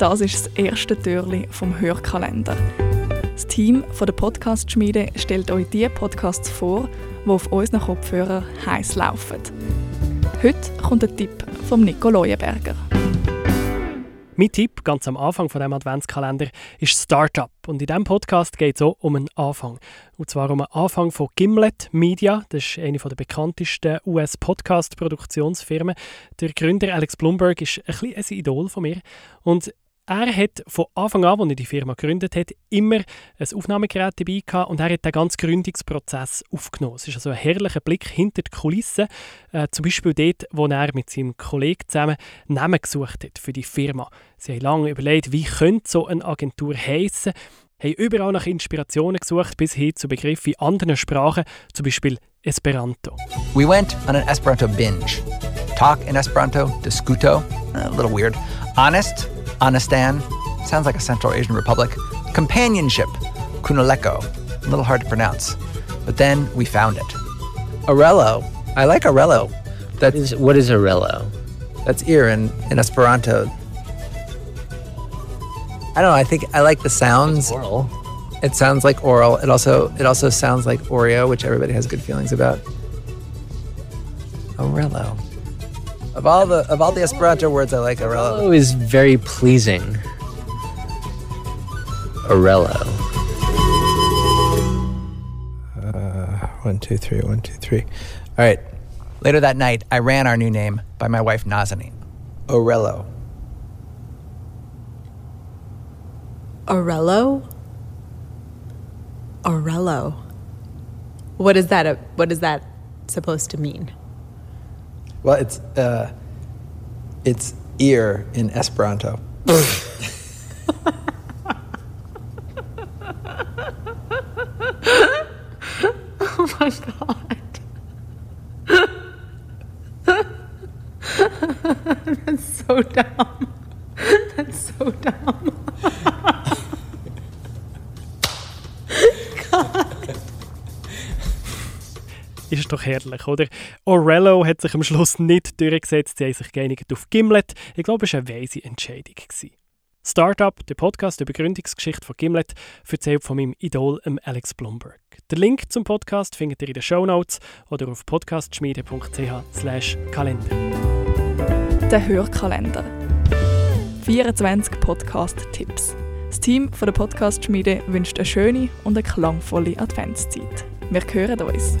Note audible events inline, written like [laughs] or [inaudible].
Das ist das erste Türli vom Hörkalender. Das Team von der Podcast-Schmiede stellt euch die Podcasts vor, die auf unseren Kopfhörern heiß laufen. Heute kommt ein Tipp vom Nico Leuenberger. Mein Tipp ganz am Anfang von dem Adventskalender ist Startup. Und in diesem Podcast geht es auch um einen Anfang. Und zwar um einen Anfang von Gimlet Media. Das ist eine der bekanntesten US-Podcast-Produktionsfirmen. Der Gründer Alex Blumberg ist ein, bisschen ein Idol von mir. Und er hat von Anfang an, als er die Firma gegründet hat, immer ein Aufnahmegerät dabei gehabt und er hat den ganzen Gründungsprozess aufgenommen. Es ist also ein herrlicher Blick hinter die Kulissen, äh, zum Beispiel dort, wo er mit seinem Kollegen zusammen Namen gesucht hat für die Firma. Sie haben lange überlegt, wie könnte so eine Agentur heißen, haben überall nach Inspirationen gesucht, bis hin zu Begriffen in anderen Sprachen, zum Beispiel Esperanto. We went on an Esperanto binge. Talk in Esperanto, discuto, a little weird. Honest, Anistan, sounds like a Central Asian republic. Companionship, Kunaleko, a little hard to pronounce. But then we found it. Orello, I like Orello. That is, what is Orello? That's ear in, in Esperanto. I don't know. I think I like the sounds. Oral. It sounds like oral. It also it also sounds like Oreo, which everybody has good feelings about. Orello. Of all the of all the Esperanto words, I like Orello. Orello is very pleasing. Orello. Uh, one, two, three, one, two, three. All right. Later that night, I ran our new name by my wife Nazanin. Orello. Orello? Orello. What is that? Uh, what is that supposed to mean? Well, it's uh, it's ear in Esperanto. [laughs] Oh my god. [laughs] That's so dumb. That's so dumb. Ist doch herrlich, oder? Orello hat sich am Schluss nicht durchgesetzt, sie haben sich geeinigt auf Gimlet. Ich glaube, es war eine weise Entscheidung. Gewesen. Startup, der Podcast über Gründungsgeschichte von Gimlet, erzählt von meinem Idol Alex Blumberg. Den Link zum Podcast findet ihr in den Show Notes oder auf podcastschmiede.ch Kalender. Der Hörkalender. 24 Podcast-Tipps. Das Team von der Podcast-Schmiede wünscht eine schöne und eine klangvolle Adventszeit. Wir hören uns.